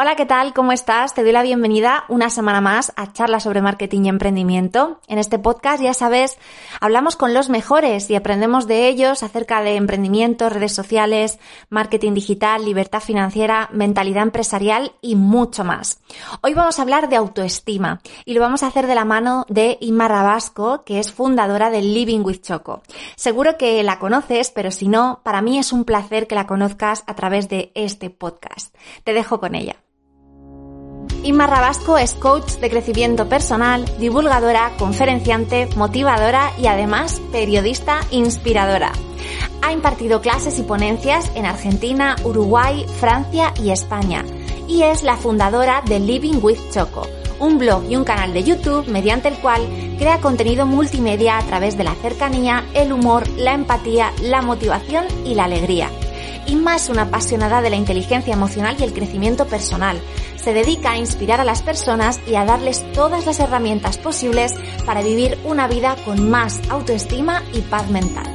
Hola, ¿qué tal? ¿Cómo estás? Te doy la bienvenida una semana más a Charlas sobre Marketing y Emprendimiento. En este podcast, ya sabes, hablamos con los mejores y aprendemos de ellos acerca de emprendimiento, redes sociales, marketing digital, libertad financiera, mentalidad empresarial y mucho más. Hoy vamos a hablar de autoestima y lo vamos a hacer de la mano de Inma Rabasco, que es fundadora de Living with Choco. Seguro que la conoces, pero si no, para mí es un placer que la conozcas a través de este podcast. Te dejo con ella. Inma Rabasco es coach de crecimiento personal, divulgadora, conferenciante, motivadora y además periodista inspiradora. Ha impartido clases y ponencias en Argentina, Uruguay, Francia y España y es la fundadora de Living with Choco, un blog y un canal de YouTube mediante el cual crea contenido multimedia a través de la cercanía, el humor, la empatía, la motivación y la alegría. Inma es una apasionada de la inteligencia emocional y el crecimiento personal. Se dedica a inspirar a las personas y a darles todas las herramientas posibles para vivir una vida con más autoestima y paz mental.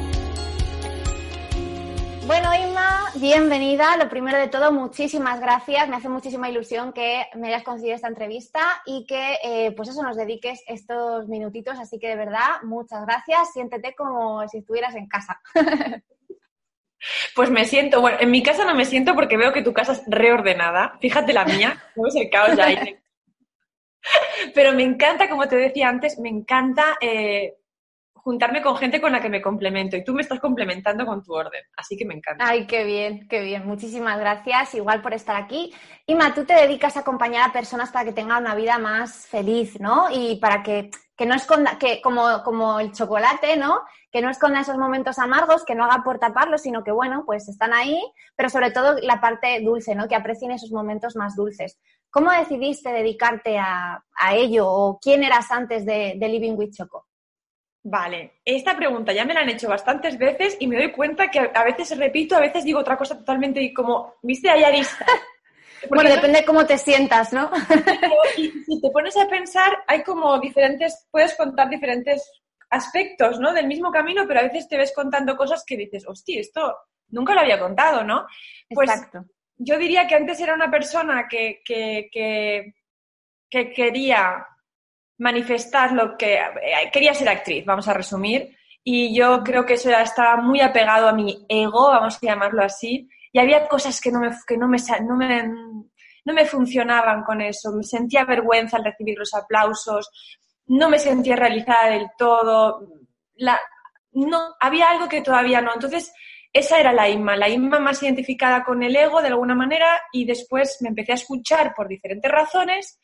Bueno, Inma, bienvenida. Lo primero de todo, muchísimas gracias. Me hace muchísima ilusión que me hayas conseguido esta entrevista y que, eh, pues eso, nos dediques estos minutitos. Así que, de verdad, muchas gracias. Siéntete como si estuvieras en casa. Pues me siento, bueno, en mi casa no me siento porque veo que tu casa es reordenada. Fíjate la mía, no es el caos ya ahí. Pero me encanta, como te decía antes, me encanta eh, juntarme con gente con la que me complemento y tú me estás complementando con tu orden, así que me encanta. Ay, qué bien, qué bien. Muchísimas gracias, igual por estar aquí. Ima, tú te dedicas a acompañar a personas para que tengan una vida más feliz, ¿no? Y para que, que no esconda, que como, como el chocolate, ¿no? Que no esconda esos momentos amargos, que no haga por taparlos, sino que, bueno, pues están ahí, pero sobre todo la parte dulce, ¿no? Que aprecien esos momentos más dulces. ¿Cómo decidiste dedicarte a, a ello o quién eras antes de, de Living with Choco? Vale, esta pregunta ya me la han hecho bastantes veces y me doy cuenta que a veces repito, a veces digo otra cosa totalmente y como, viste, hay arista. bueno, depende de cómo te sientas, ¿no? y si te pones a pensar, hay como diferentes, puedes contar diferentes aspectos, ¿no? Del mismo camino, pero a veces te ves contando cosas que dices, hostia, esto nunca lo había contado, ¿no? Pues Exacto. Yo diría que antes era una persona que, que, que, que quería manifestar lo que eh, quería ser actriz, vamos a resumir, y yo creo que eso ya estaba muy apegado a mi ego, vamos a llamarlo así, y había cosas que no me, que no me, no me, no me funcionaban con eso, me sentía vergüenza al recibir los aplausos, no me sentía realizada del todo, la, no, había algo que todavía no, entonces esa era la Inma, la Inma más identificada con el ego de alguna manera y después me empecé a escuchar por diferentes razones.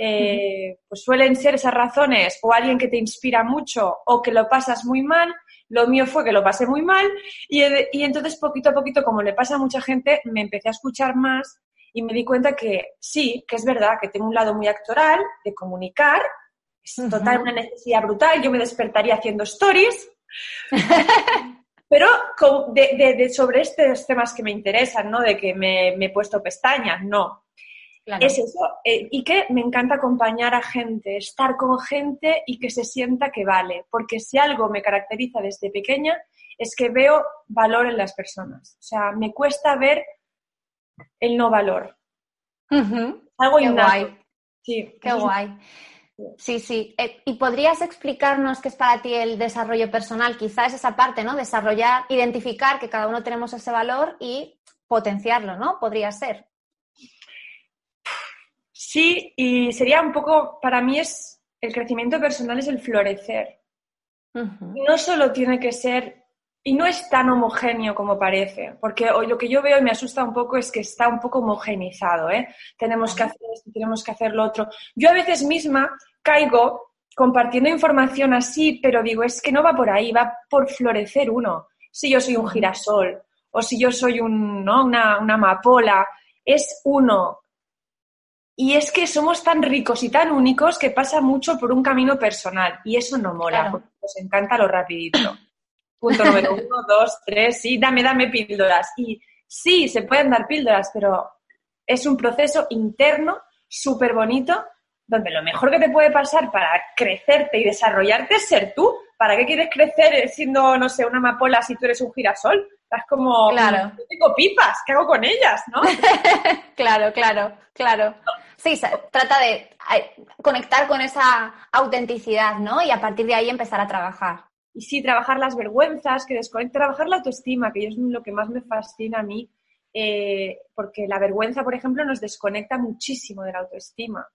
Eh, pues suelen ser esas razones o alguien que te inspira mucho o que lo pasas muy mal. Lo mío fue que lo pasé muy mal y, y entonces poquito a poquito, como le pasa a mucha gente, me empecé a escuchar más y me di cuenta que sí, que es verdad, que tengo un lado muy actoral de comunicar, es total una necesidad brutal, yo me despertaría haciendo stories, pero de, de, sobre estos temas que me interesan, ¿no? De que me, me he puesto pestañas, no. Es eso. Eh, y que me encanta acompañar a gente, estar con gente y que se sienta que vale. Porque si algo me caracteriza desde pequeña es que veo valor en las personas. O sea, me cuesta ver el no valor. Algo Qué guay. Sí. Qué guay. Sí, sí. Eh, ¿Y podrías explicarnos qué es para ti el desarrollo personal? Quizás esa parte, ¿no? Desarrollar, identificar que cada uno tenemos ese valor y potenciarlo, ¿no? Podría ser. Sí, y sería un poco, para mí es, el crecimiento personal es el florecer. No solo tiene que ser, y no es tan homogéneo como parece, porque hoy lo que yo veo y me asusta un poco es que está un poco homogenizado, ¿eh? Tenemos que hacer esto, tenemos que hacer lo otro. Yo a veces misma caigo compartiendo información así, pero digo, es que no va por ahí, va por florecer uno. Si yo soy un girasol o si yo soy un, ¿no? una, una amapola, es uno, y es que somos tan ricos y tan únicos que pasa mucho por un camino personal y eso no mola, porque nos encanta lo rapidito. Punto número uno, dos, tres, sí, dame, dame píldoras. Y sí, se pueden dar píldoras, pero es un proceso interno súper bonito donde lo mejor que te puede pasar para crecerte y desarrollarte es ser tú. ¿Para qué quieres crecer siendo, no sé, una amapola si tú eres un girasol? Estás como, claro. tengo pipas, ¿qué hago con ellas? ¿no? claro, claro, claro. Sí, trata de conectar con esa autenticidad, ¿no? Y a partir de ahí empezar a trabajar. Y sí, trabajar las vergüenzas, que trabajar la autoestima, que es lo que más me fascina a mí, eh, porque la vergüenza, por ejemplo, nos desconecta muchísimo de la autoestima.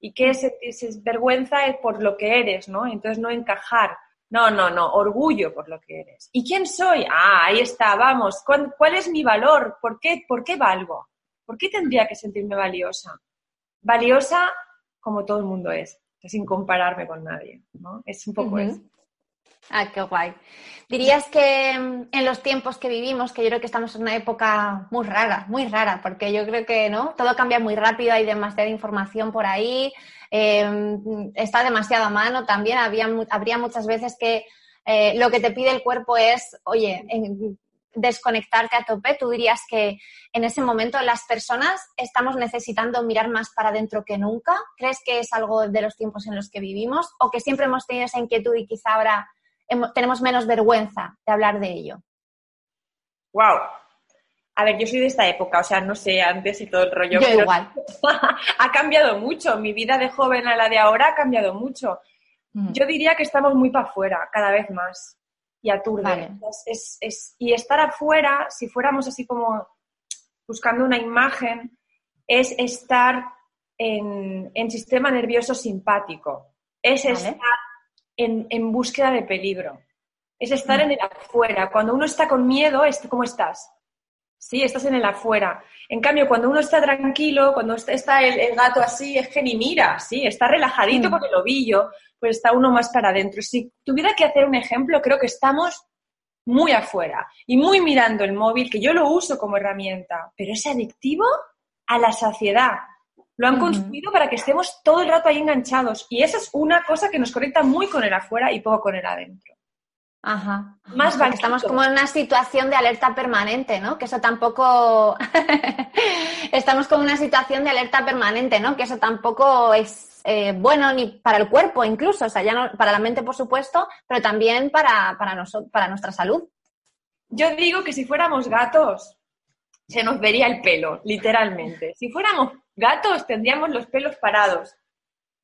¿Y qué es, vergüenza? Es por lo que eres, ¿no? Entonces no encajar. No, no, no, orgullo por lo que eres. ¿Y quién soy? Ah, ahí está, vamos. ¿Cuál, cuál es mi valor? ¿Por qué, ¿Por qué valgo? ¿Por qué tendría que sentirme valiosa? Valiosa como todo el mundo es, sin compararme con nadie, ¿no? Es un poco eso. Ah, qué guay. Dirías que mm, en los tiempos que vivimos, que yo creo que estamos en una época muy rara, muy rara, porque yo creo que no, todo cambia muy rápido, hay demasiada información por ahí, em, está demasiado a mano también. Había, habría muchas veces que eh, lo que te pide el cuerpo es, oye, desconectarte a tope. Tú dirías que en ese momento las personas estamos necesitando mirar más para adentro que nunca. ¿Crees que es algo de los tiempos en los que vivimos o que siempre hemos tenido esa inquietud y quizá ahora tenemos menos vergüenza de hablar de ello. Wow. A ver, yo soy de esta época, o sea, no sé, antes y todo el rollo. Yo igual. ha cambiado mucho. Mi vida de joven a la de ahora ha cambiado mucho. Mm. Yo diría que estamos muy para afuera, cada vez más. Y aturde. y estar afuera, si fuéramos así como buscando una imagen, es estar en, sistema nervioso simpático. Es estar en, búsqueda de peligro. Es estar mm. en el afuera. Cuando uno está con miedo, ¿cómo estás? Sí, estás en el afuera. En cambio, cuando uno está tranquilo, cuando está el, gato así, es que ni mira, sí, está relajadito mm. con el ovillo, pues está uno más para adentro. Si tuviera que hacer un ejemplo, creo que estamos muy afuera y muy mirando el móvil, que yo lo uso como herramienta, pero es adictivo a la saciedad. Lo han construido para que estemos todo el rato ahí enganchados. Y esa es una cosa que nos conecta muy con el afuera y poco con el adentro. Ajá. Más vale. Estamos como en una situación de alerta permanente, ¿no? Que eso tampoco. Estamos como en una situación de alerta permanente, ¿no? Que eso tampoco es eh, bueno ni para el cuerpo, incluso. O sea, ya no, para la mente, por supuesto, pero también para, para, para nuestra salud. Yo digo que si fuéramos gatos, se nos vería el pelo, literalmente. Si fuéramos gatos tendríamos los pelos parados.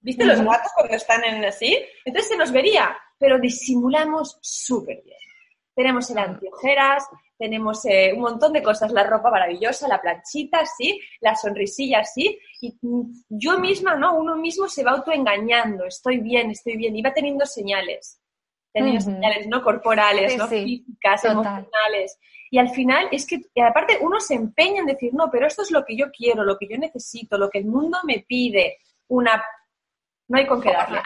¿Viste los gatos cuando están en así? Entonces se nos vería, pero disimulamos súper bien. Tenemos el antiojeras, tenemos eh, un montón de cosas, la ropa maravillosa, la planchita, sí, la sonrisilla, sí, y yo misma, ¿no? Uno mismo se va autoengañando, estoy bien, estoy bien, y va teniendo señales, teniendo señales, ¿no? Corporales, ¿no? Físicas, emocionales. Y al final es que, y aparte, uno se empeña en decir, no, pero esto es lo que yo quiero, lo que yo necesito, lo que el mundo me pide. Una. No hay con qué darle.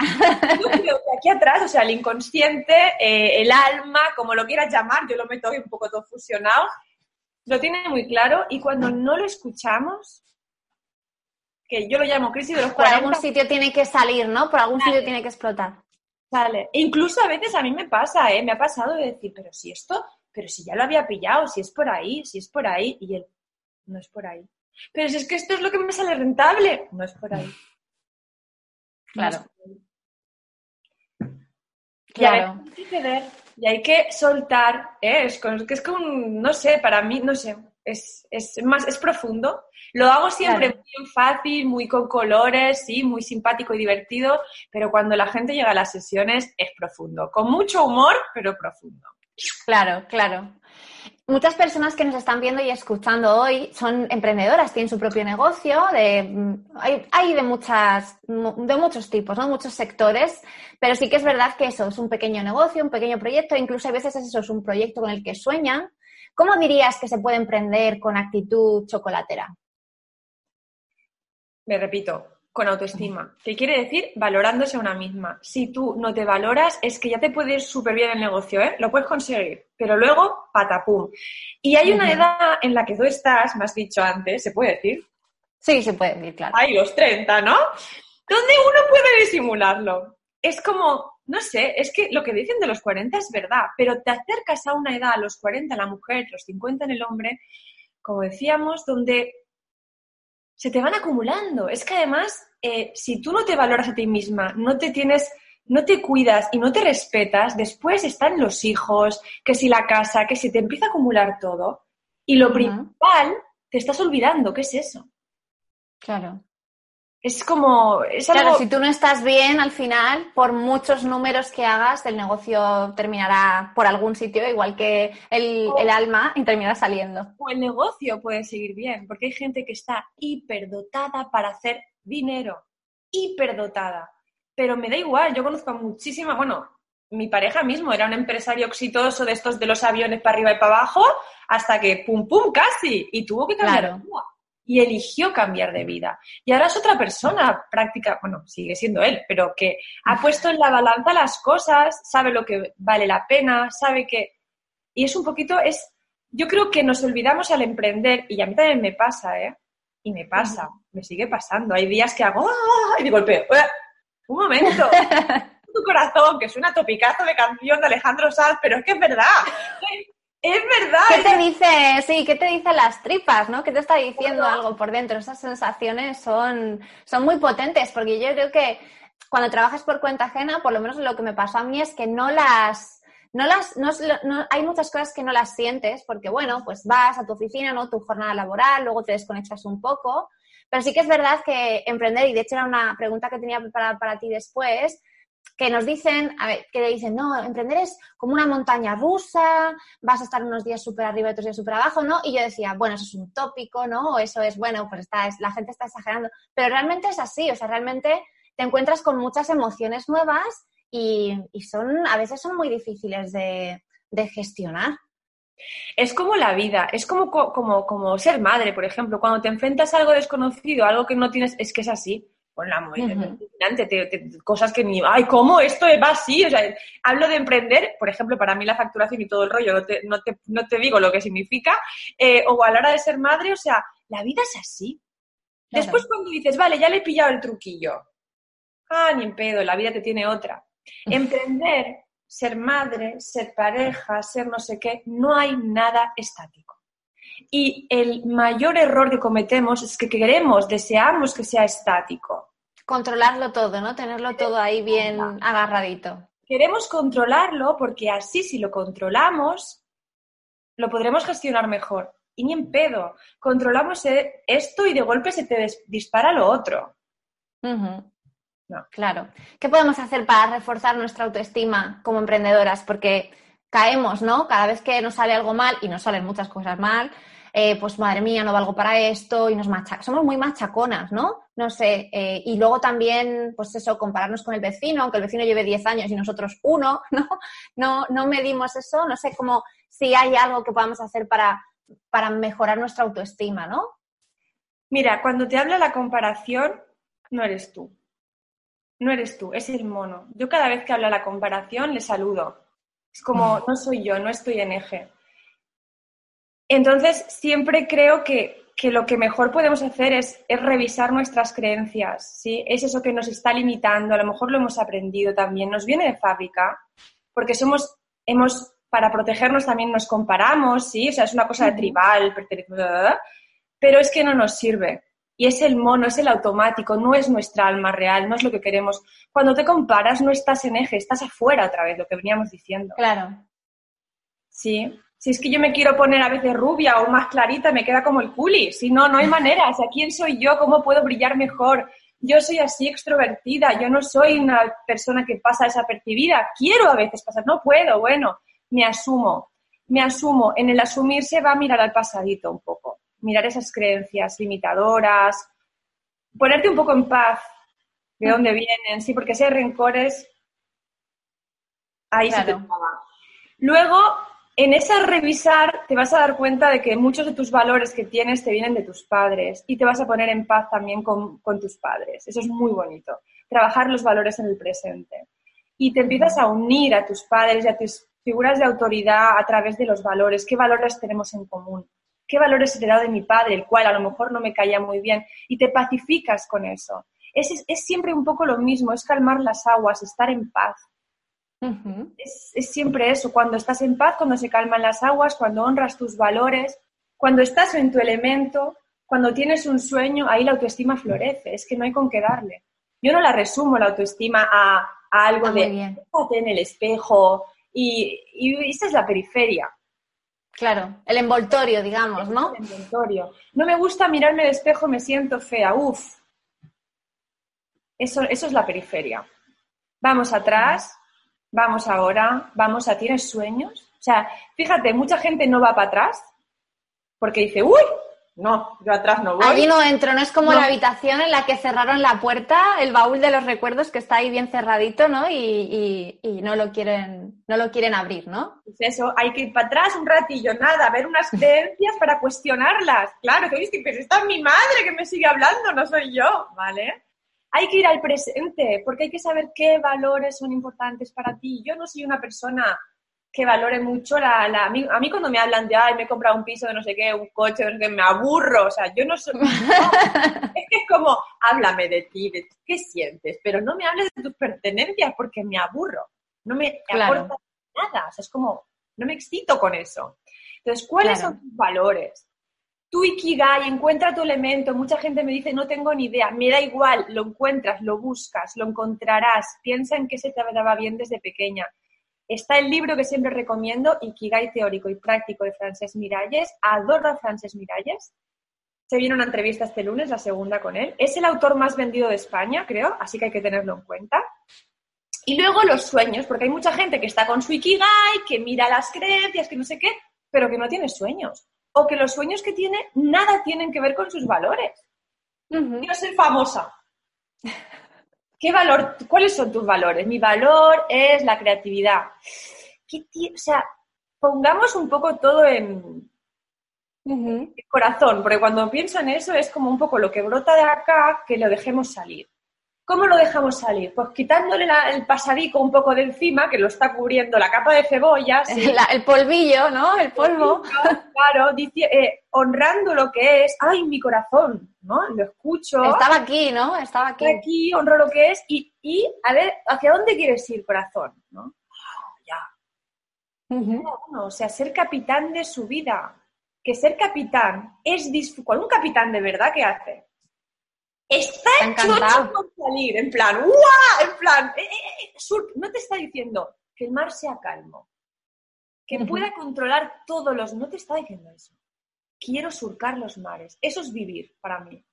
Yo creo que aquí atrás, o sea, el inconsciente, eh, el alma, como lo quieras llamar, yo lo meto hoy un poco todo fusionado, lo tiene muy claro y cuando no lo escuchamos, que yo lo llamo crisis de los 40. Por algún sitio tiene que salir, ¿no? Por algún sitio tiene que explotar. Sale. E incluso a veces a mí me pasa, ¿eh? Me ha pasado de decir, pero si esto pero si ya lo había pillado, si es por ahí, si es por ahí, y él, no es por ahí. Pero si es que esto es lo que me sale rentable, no es por ahí. Claro. claro. Y hay que ceder, y hay que soltar, ¿eh? es, que es como, no sé, para mí, no sé, es, más, es profundo. Lo hago siempre muy fácil, muy con colores, sí, muy simpático y divertido, pero cuando la gente llega a las sesiones es profundo, con mucho humor, pero profundo. Claro, claro. Muchas personas que nos están viendo y escuchando hoy son emprendedoras, tienen su propio negocio, de, mm, hay, de, muchas, de muchos tipos, ¿no? muchos sectores, pero sí que es verdad que eso es un pequeño negocio, un pequeño proyecto, incluso a veces eso es un proyecto con el que sueñan. ¿Cómo dirías que se puede emprender con actitud chocolatera? Me repito, con autoestima, ¿Qué quiere decir valorándose a una misma. Si tú no te valoras, es que ya te puede ir súper bien el negocio, ¿eh? Lo puedes conseguir, pero luego, patapum. Y hay una edad en la que tú estás, me has dicho antes, ¿se puede decir? Sí, se puede decir, claro. Hay los 30, ¿no? Donde uno puede disimularlo. Es como, no sé, es que lo que dicen de los 40 es verdad, pero te acercas a una edad, a los 40 la mujer, los 50 en el hombre, como decíamos, donde se te van acumulando. Es que además, eh, si tú no te valoras a ti misma, no te tienes no te cuidas y no te respetas, después están los hijos, que si la casa, que si te empieza a acumular todo. Y lo principal, te estás olvidando, ¿qué es eso? Claro. Es como. claro, si tú no estás bien, al final, por muchos números que hagas, el negocio terminará por algún sitio, igual que el, el alma, y terminará saliendo. O el negocio puede seguir bien, porque hay gente que está hiperdotada para hacer dinero. Hiperdotada pero me da igual, yo conozco a muchísimas, bueno, mi pareja mismo era un empresario exitoso de estos de los aviones para arriba y para abajo, hasta que pum pum casi, y tuvo que cambiar vida. Y eligió cambiar de vida. Y ahora es otra persona práctica, bueno, sigue siendo él, pero que ha puesto en la balanza las cosas, sabe lo que vale la pena, sabe que... Y es un poquito, es... Yo creo que nos olvidamos al emprender, y a mí también me pasa, ¿eh? Y me pasa, me sigue pasando. Hay días que hago ¡ah! y golpeo un momento, tu corazón, que es una topicazo de canción de Alejandro Sanz, pero es que es verdad. Es verdad. ¿Qué te dice, sí, qué te dicen las tripas, no? ¿Qué te está diciendo algo por dentro? Esas sensaciones son, son muy potentes, porque yo creo que cuando trabajas por cuenta ajena, por lo menos lo que me pasó a mí es que no las, no las, no, hay muchas cosas que no las sientes, porque bueno, pues vas a tu oficina, ¿no? Tu jornada laboral, luego te desconectas un poco, pero sí que es verdad que emprender, y de hecho era una pregunta que tenía preparada para ti después, que nos dicen, a ver, que dicen, no, emprender es como una montaña rusa, vas a estar unos días súper arriba y otros días súper abajo, ¿no? Y yo decía, bueno, eso es un tópico, ¿no? O eso es, bueno, pues está, la gente está exagerando. Pero realmente es así, o sea, realmente te encuentras con muchas emociones nuevas y, son, a veces son muy difíciles de, de gestionar. Es como la vida, es como, como, como ser madre, por ejemplo. Cuando te enfrentas a algo desconocido, algo que no tienes, es que es así. Con la muy cosas que ni, ay, ¿cómo esto va así? O sea, hablo de emprender, por ejemplo, para mí la facturación y todo el rollo, no te, no te, no te digo lo que significa, eh, o a la hora de ser madre, o sea, la vida es así. Después cuando dices, vale, ya le he pillado el truquillo. Ah, ni en pedo, la vida te tiene otra. Emprender ser madre, ser pareja, ser no sé qué, no hay nada estático. Y el mayor error que cometemos es que queremos, deseamos que sea estático. Controlarlo todo, ¿no? Tenerlo todo ahí bien agarradito. Queremos controlarlo porque así si lo controlamos, lo podremos gestionar mejor. Y ni en pedo. Controlamos e-, esto y de golpe se te dispara lo otro. No. Claro. ¿Qué podemos hacer para reforzar nuestra autoestima como emprendedoras? Porque caemos, ¿no? Cada vez que nos sale algo mal, y nos salen muchas cosas mal, eh, pues madre mía, no valgo para esto, y nos machacamos. Somos muy machaconas, ¿no? No sé. Eh, y luego también, pues eso, compararnos con el vecino, aunque el vecino lleve 10 años y nosotros uno, ¿no? No, no medimos eso. No sé cómo, si hay algo que podamos hacer para, para mejorar nuestra autoestima, ¿no? Mira, cuando te habla la comparación, no eres tú no eres tú, es el mono. Yo cada vez que habla la comparación le saludo. Es como, no soy yo, no estoy en eje. Entonces, siempre creo que, lo que mejor podemos hacer es, es, revisar nuestras creencias, ¿sí? Es eso que nos está limitando, a lo mejor lo hemos aprendido también, nos viene de fábrica, porque somos, hemos, para protegernos también nos comparamos, ¿sí? O sea, es una cosa de tribal, pero es que no nos sirve y es el mono, es el automático, no es nuestra alma real, no es lo que queremos. Cuando te comparas no estás en eje, estás afuera otra vez, lo que veníamos diciendo. Claro. Sí. Si es que yo me quiero poner a veces rubia o más clarita, me queda como el culi. Si no, no hay manera. O sea, ¿quién soy yo? ¿Cómo puedo brillar mejor? Yo soy así extrovertida, yo no soy una persona que pasa desapercibida. Quiero a veces pasar, no puedo. Bueno, me asumo. Me asumo. En el asumirse va a mirar al pasadito un poco mirar esas creencias limitadoras, ponerte un poco en paz de mm. dónde vienen, sí, porque si hay rencores, ahí se te Luego, en esa revisar, te vas a dar cuenta de que muchos de tus valores que tienes te vienen de tus padres y te vas a poner en paz también con, con tus padres. Eso es muy bonito. Trabajar los valores en el presente. Y te empiezas a unir a tus padres y a tus figuras de autoridad a través de los valores. ¿Qué valores tenemos en común? qué valores he heredado de mi padre, el cual a lo mejor no me caía muy bien, y te pacificas con eso. Es, es siempre un poco lo mismo, es calmar las aguas, estar en paz. Es, es siempre eso, cuando estás en paz, cuando se calman las aguas, cuando honras tus valores, cuando estás en tu elemento, cuando tienes un sueño, ahí la autoestima florece, es que no hay con qué darle. Yo no la resumo la autoestima a algo Ah, muy de bien. en el espejo y, y esa es la periferia. Claro, el envoltorio, digamos, ¿no? el envoltorio. No me gusta mirarme al espejo, me siento fea, uff. Eso, eso es la periferia. Vamos atrás, vamos ahora, vamos a, ¿tienes sueños? O sea, fíjate, mucha gente no va para atrás porque dice, uy, no, yo atrás no voy. Allí no entro, no es como No. la habitación en la que cerraron la puerta, el baúl de los recuerdos que está ahí bien cerradito, ¿no? Y, y- y no lo quieren, no lo quieren abrir, ¿no? Pues eso, hay que ir para atrás un ratillo, nada, ver unas creencias para cuestionarlas. Claro, que viste, pero esta es mi madre que me sigue hablando, no soy yo, ¿vale? Hay que ir al presente, porque hay que saber qué valores son importantes para ti. Yo no soy una persona que valore mucho la... la- a, mí, a mí cuando me hablan de, ay, me he comprado un piso de no sé qué, un coche, de no sé qué, me aburro. O sea, yo no soy... no. es que es como, háblame de ti, de qué sientes, pero no me hables de tus pertenencias porque me aburro. No me Claro. aporta nada. O sea, es como, no me excito con eso. Entonces, ¿cuáles Claro. son tus valores? Tu Ikigai, encuentra tu elemento. Mucha gente me dice, no tengo ni idea. Me da igual, lo encuentras, lo buscas, lo encontrarás. Piensa en qué se te daba bien desde pequeña. Está el libro que siempre recomiendo, Ikigai teórico y práctico de Francesc Miralles. Adoro a Francesc Miralles. Se viene una entrevista este lunes, la segunda con él. Es el autor más vendido de España, creo, así que hay que tenerlo en cuenta. Y luego los sueños, porque hay mucha gente que está con su Ikigai, que mira las creencias, que no sé qué, pero que no tiene sueños. O que los sueños que tiene nada tienen que ver con sus valores. Ujú. Quiero ser famosa. ¿Qué valor, ¿Cuáles son tus valores? Mi valor es la creatividad. ¿Qué ti- o sea, pongamos un poco todo en, el corazón, porque cuando pienso en eso es como un poco lo que brota de acá, que lo dejemos salir. ¿Cómo lo dejamos salir? Pues quitándole la- el pasadico un poco de encima, que lo está cubriendo la capa de cebolla, sí, La- el polvillo, ¿no? El polvo. claro, dice- eh, honrando lo que es, ay, mi corazón, ¿no? Lo escucho, Estaba aquí, ¿no? Estaba aquí. aquí, honro lo que es, y, y a ver, ¿hacia dónde quieres ir, corazón? ¿no? Ya, Ujú. Bueno, o sea, ser capitán de su vida. Que ser capitán es. ¿Cuál un capitán de verdad qué hace? Está chocho por salir, en plan, ¡guau! En plan, eh, eh, eh, sur- no te está diciendo que el mar sea calmo, que pueda controlar todos los. No te está diciendo eso. Quiero surcar los mares. Eso es vivir para mí.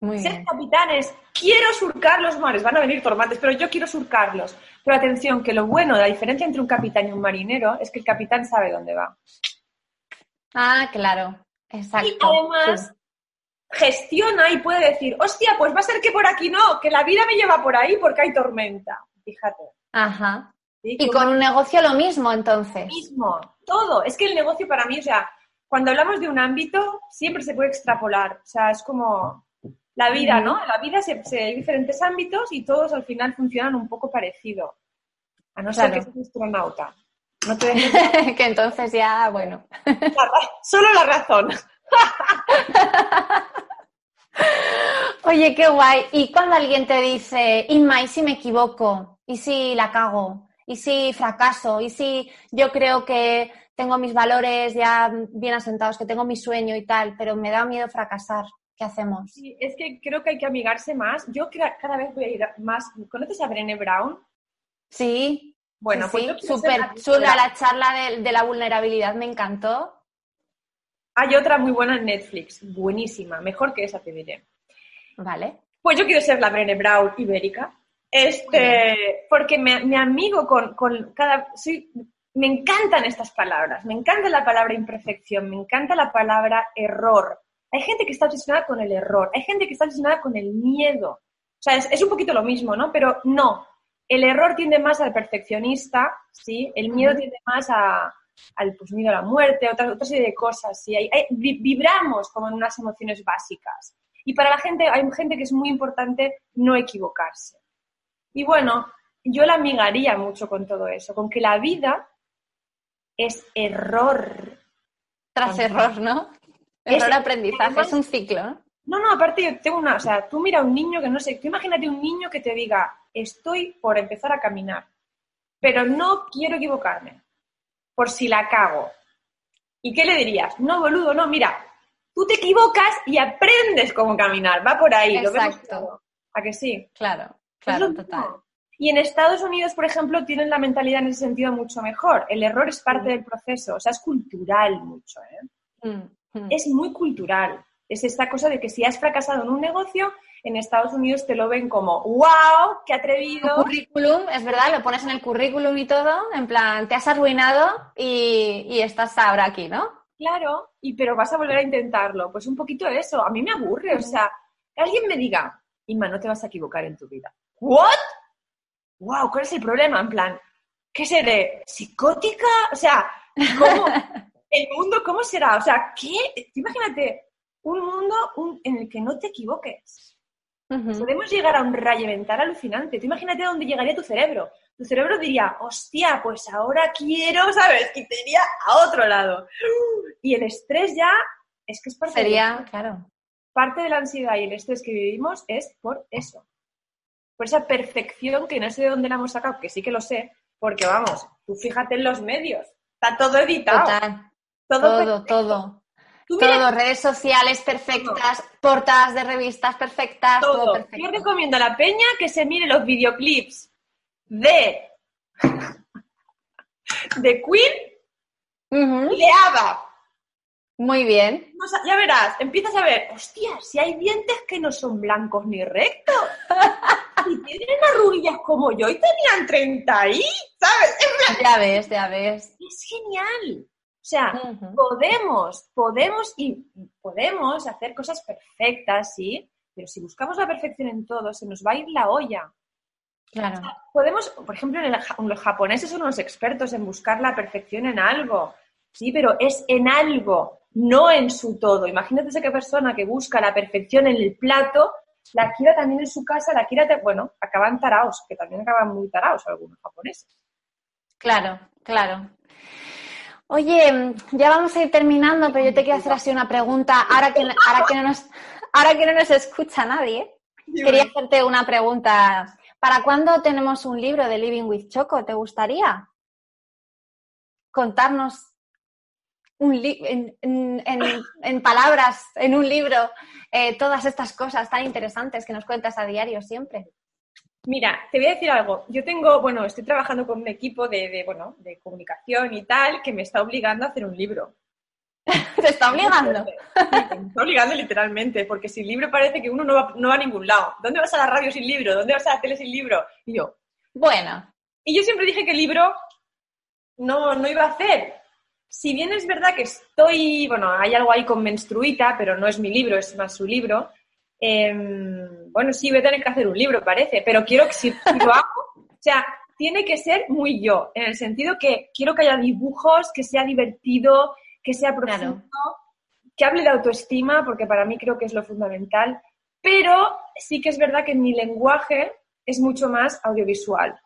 Muy Ser bien. capitán es, quiero surcar los mares, van a venir tormentas, pero yo quiero surcarlos. Pero atención, que lo bueno, la diferencia entre un capitán y un marinero es que el capitán sabe dónde va. Ah, claro. Exacto. Y además Sí. Gestiona y puede decir, hostia, pues va a ser que por aquí no, que la vida me lleva por ahí porque hay tormenta. Fíjate. Ajá. ¿sí? Y con un negocio lo mismo, entonces. mismo, todo. Es que el negocio para mí, o sea, cuando hablamos de un ámbito, siempre se puede extrapolar. O sea, es como la vida, ¿no? En la vida se, se- hay diferentes ámbitos y todos al final funcionan un poco parecido. A no ser Claro. que seas astronauta. No te dejes que entonces ya, bueno. la solo la razón. Oye, qué guay. ¿Y cuando alguien te dice, Inma, ¿y si me equivoco? ¿Y si la cago? ¿Y si fracaso? ¿Y si yo creo que tengo mis valores ya bien asentados, que tengo mi sueño y tal, pero me da miedo fracasar? ¿Qué hacemos? Sí, es que creo que hay que amigarse más. Yo cada vez voy a ir más. ¿Conoces a Brené Brown? Sí, Bueno, sí, pues súper la chula primera. la charla de, de la vulnerabilidad, me encantó. Hay otra muy buena en Netflix, buenísima, mejor que esa te diré. Vale. Pues yo quiero ser la Brené Brown ibérica. Este, porque me, me amigo con, con cada. Soy, me encantan estas palabras. Me encanta la palabra imperfección. Me encanta la palabra error. Hay gente que está obsesionada con el error. Hay gente que está obsesionada con el miedo. O sea, es, es un poquito lo mismo, ¿no? Pero no. El error tiende más al perfeccionista, ¿sí? El miedo tiende más a, al pues, miedo a la muerte, otra, otra serie de cosas. ¿sí? Hay- hay- vi- vibramos como en unas emociones básicas. Y para la gente, hay gente que es muy importante no equivocarse. Y bueno, yo la amigaría mucho con todo eso, con que la vida es error. Tras error, ¿no? Es- Error aprendizaje, además- es un ciclo, ¿no? No, no, aparte yo tengo una, o sea, tú mira a un niño que no sé, tú imagínate un niño que te diga, estoy por empezar a caminar, pero no quiero equivocarme, por si la cago. ¿Y qué le dirías? No, boludo, no, mira, tú te equivocas y aprendes cómo caminar, va por ahí, Exacto. ¿A que sí? Claro, claro, total. Y en Estados Unidos, por ejemplo, tienen la mentalidad en ese sentido mucho mejor. El error es parte del proceso, o sea, es cultural mucho. ¿eh? Mm, mm. Es muy cultural. Es esta cosa de que si has fracasado en un negocio, en Estados Unidos te lo ven como, wow, qué atrevido. currículum, es verdad, lo pones en el currículum y todo, en plan, te has arruinado y, y estás ahora aquí, ¿no? Claro, y pero vas a volver a intentarlo. Pues un poquito eso, a mí me aburre, o sea, que alguien me diga, Inma, no te vas a equivocar en tu vida. ¿What? Wow, ¿cuál es el problema? En plan, ¿qué seré? ¿Psicótica? O sea, ¿cómo? ¿El mundo cómo será? O sea, ¿qué? Imagínate un mundo en el que no te equivoques. Podemos llegar a un rayo mental alucinante. Tú imagínate dónde llegaría tu cerebro. Tu cerebro diría, hostia, pues ahora quiero, ¿sabes? Y te iría a otro lado. Y el estrés ya es que es parte Sería, claro. Parte de la ansiedad y el estrés que vivimos es por eso. Por esa perfección que no sé de dónde la hemos sacado, que sí que lo sé, porque vamos, tú fíjate en los medios, está todo editado. Todo, todo. todo. Todo, redes sociales perfectas, portadas de revistas perfectas, todo. perfecto. Yo recomiendo a la peña que se mire los videoclips de, de Queen y de Ava. Muy bien. ya verás, empiezas a ver, hostia, si hay dientes que no son blancos ni rectos. y tienen arruguillas como yo y tenían 30 ahí, ¿sabes? Ya ves, ya ves. Es genial. O sea, podemos, podemos y podemos hacer cosas perfectas, sí, pero si buscamos la perfección en todo, se nos va a ir la olla. Claro. podemos, por ejemplo, los japoneses son unos expertos en buscar la perfección en algo, sí, pero es en algo, no en su todo. Imagínate esa persona que busca la perfección en el plato, la quiera también en su casa, la quiera, bueno, acaban taraos, que también acaban muy taraos algunos japoneses. Claro, claro. Oye, ya vamos a ir terminando, pero yo te quiero hacer así una pregunta. Ahora que, ahora que, no, nos, ahora que no nos escucha nadie, quería hacerte una pregunta. ¿Para cuándo tenemos un libro de Living with Choco? ¿Te gustaría contarnos un en, en, palabras, en un libro, eh, todas estas cosas tan interesantes que nos cuentas a diario siempre? Mira, te voy a decir algo. Yo tengo, bueno, estoy trabajando con un equipo de, bueno, de comunicación y tal que me está obligando a hacer un libro. ¿Te está obligando? Sí, me está obligando literalmente, porque sin libro parece que uno no va, no va a ningún lado. ¿Dónde vas a la radio sin libro? ¿Dónde vas a la tele sin libro? Y yo. Bueno. Y yo siempre dije que el libro no, no iba a hacer. Si bien es verdad que estoy, bueno, hay algo ahí con menstruita, pero no es mi libro, es más su libro. Em, bueno, sí, voy a tener que hacer un libro, parece, pero quiero que si, lo hago, o sea, tiene que ser muy yo, en el sentido que quiero que haya dibujos, que sea divertido, que sea profundo, que hable de autoestima, porque para mí creo que es lo fundamental, pero sí que es verdad que mi lenguaje es mucho más audiovisual.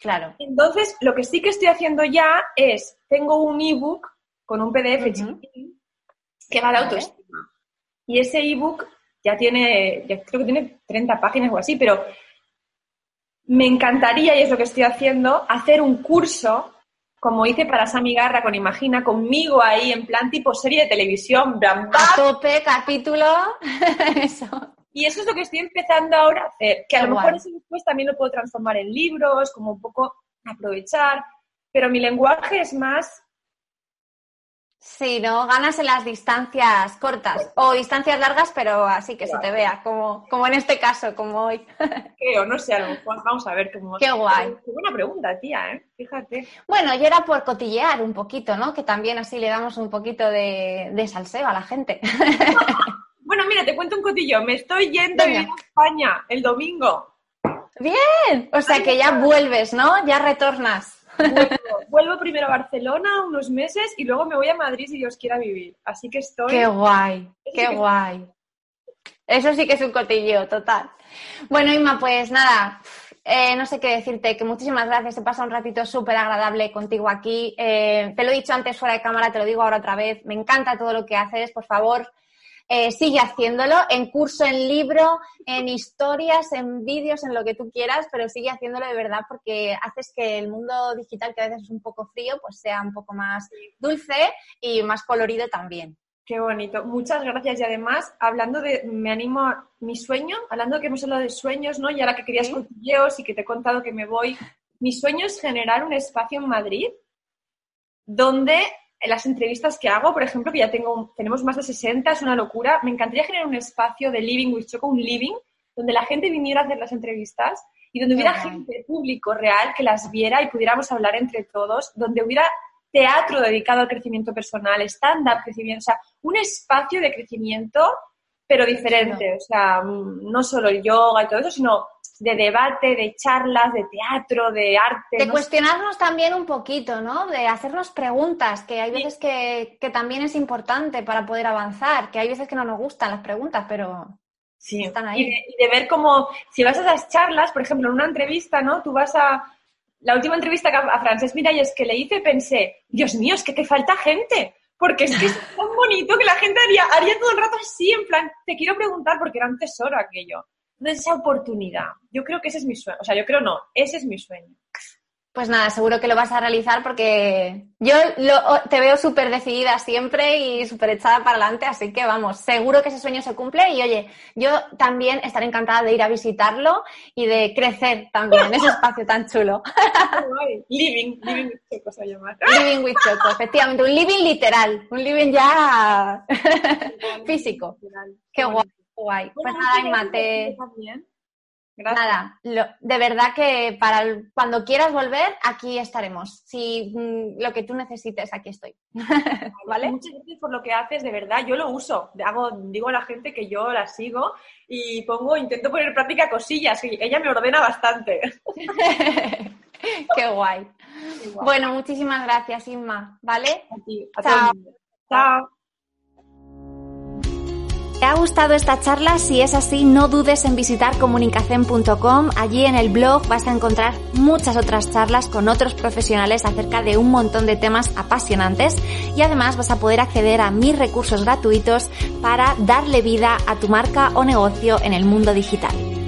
Claro. Entonces, lo que sí que estoy haciendo ya es, tengo un ebook con un PDF chiquitín que va de autoestima. Y ese ebook ya tiene, ya creo que tiene 30 páginas o así, pero me encantaría, y es lo que estoy haciendo, hacer un curso, como hice para Sami Garra con Imagina, conmigo ahí, en plan tipo serie de televisión, bla, A tope, capítulo, eso. Y eso es lo que estoy empezando ahora a hacer, que a lo mejor eso después también lo puedo transformar en libros, como un poco aprovechar, pero mi lenguaje es más Sí, ¿no? Ganas en las distancias cortas o distancias largas, pero así que se te vea, como, como en este caso, como hoy. Creo, no sé, a lo mejor vamos a ver cómo... Qué guay. Qué buena pregunta, tía, ¿eh? Fíjate. Bueno, y era por cotillear un poquito, ¿no? Que también así le damos un poquito de, de salseo a la gente. bueno, mira, te cuento un cotillo. Me estoy yendo a España el domingo. Bien, o sea que ya vuelves, ¿no? Ya retornas. Vuelvo, primero a Barcelona unos meses y luego me voy a Madrid si Dios quiera vivir. Así que estoy. Qué guay, qué guay. Eso sí que es un cotilleo, total. Bueno, Inma, pues nada, eh, no sé qué decirte, que muchísimas gracias. He pasado un ratito súper agradable contigo aquí. Eh, te lo he dicho antes fuera de cámara, te lo digo ahora otra vez. Me encanta todo lo que haces. Por favor, eh, sigue haciéndolo en curso, en libro, en historias, en vídeos, en lo que tú quieras, pero sigue haciéndolo de verdad porque haces que el mundo digital, que a veces es un poco frío, pues sea un poco más dulce y más colorido también. Qué bonito. Muchas gracias. Y además, hablando de, me animo a mi sueño, hablando que hemos hablado de sueños, ¿no? Y ahora que querías ¿Sí? cotilleos y que te he contado que me voy, mi sueño es generar un espacio en Madrid donde las entrevistas que hago, por ejemplo, que ya tengo, tenemos más de 60, es una locura, me encantaría generar un espacio de living with Choco, un living, donde la gente viniera a hacer las entrevistas y donde hubiera gente, público real, que las viera y pudiéramos hablar entre todos, donde hubiera teatro dedicado al crecimiento personal, stand-up, crecimiento, o sea, un espacio de crecimiento, pero diferente, o sea, no solo el yoga y todo eso, sino de debate, de charlas, de teatro, de arte. De no cuestionarnos sé. también un poquito, ¿no? De hacernos preguntas, que hay veces que, que, también es importante para poder avanzar, que hay veces que no nos gustan las preguntas, pero sí. están ahí. Y de, y de ver cómo, si vas a esas charlas, por ejemplo, en una entrevista, ¿no? Tú vas a, la última entrevista a Francesc Miralles que le hice, pensé, Dios mío, es que te falta gente. Porque es que es tan bonito que la gente haría, haría todo el rato así, en plan, te quiero preguntar porque era un tesoro aquello. Entonces, esa oportunidad, yo creo que ese es mi sueño. O sea, yo creo no, ese es mi sueño. Pues nada, seguro que lo vas a realizar porque yo lo, te veo súper decidida siempre y súper echada para adelante, así que vamos, seguro que ese sueño se cumple y oye, yo también estaré encantada de ir a visitarlo y de crecer también en ese espacio tan chulo. living, living with Choco se llama. Living with Choco, efectivamente, un living literal, un living ya físico. Qué guay. Guay. Pues nada, Inma, te... Gracias. Nada, lo, de verdad que para el, cuando quieras volver, aquí estaremos. Si mm, lo que tú necesites, aquí estoy. ¿Vale? Muchas gracias por lo que haces, de verdad. Yo lo uso. Hago, digo a la gente que yo la sigo y pongo, intento poner en práctica cosillas, ella me ordena bastante. Qué guay. Qué guay. Bueno, muchísimas gracias, Inma. ¿Vale? A ti, a Chao. Chao. ¿Te ha gustado esta charla? Si es así, no dudes en visitar comunicacen.com. Allí en el blog vas a encontrar muchas otras charlas con otros profesionales acerca de un montón de temas apasionantes y además vas a poder acceder a mis recursos gratuitos para darle vida a tu marca o negocio en el mundo digital.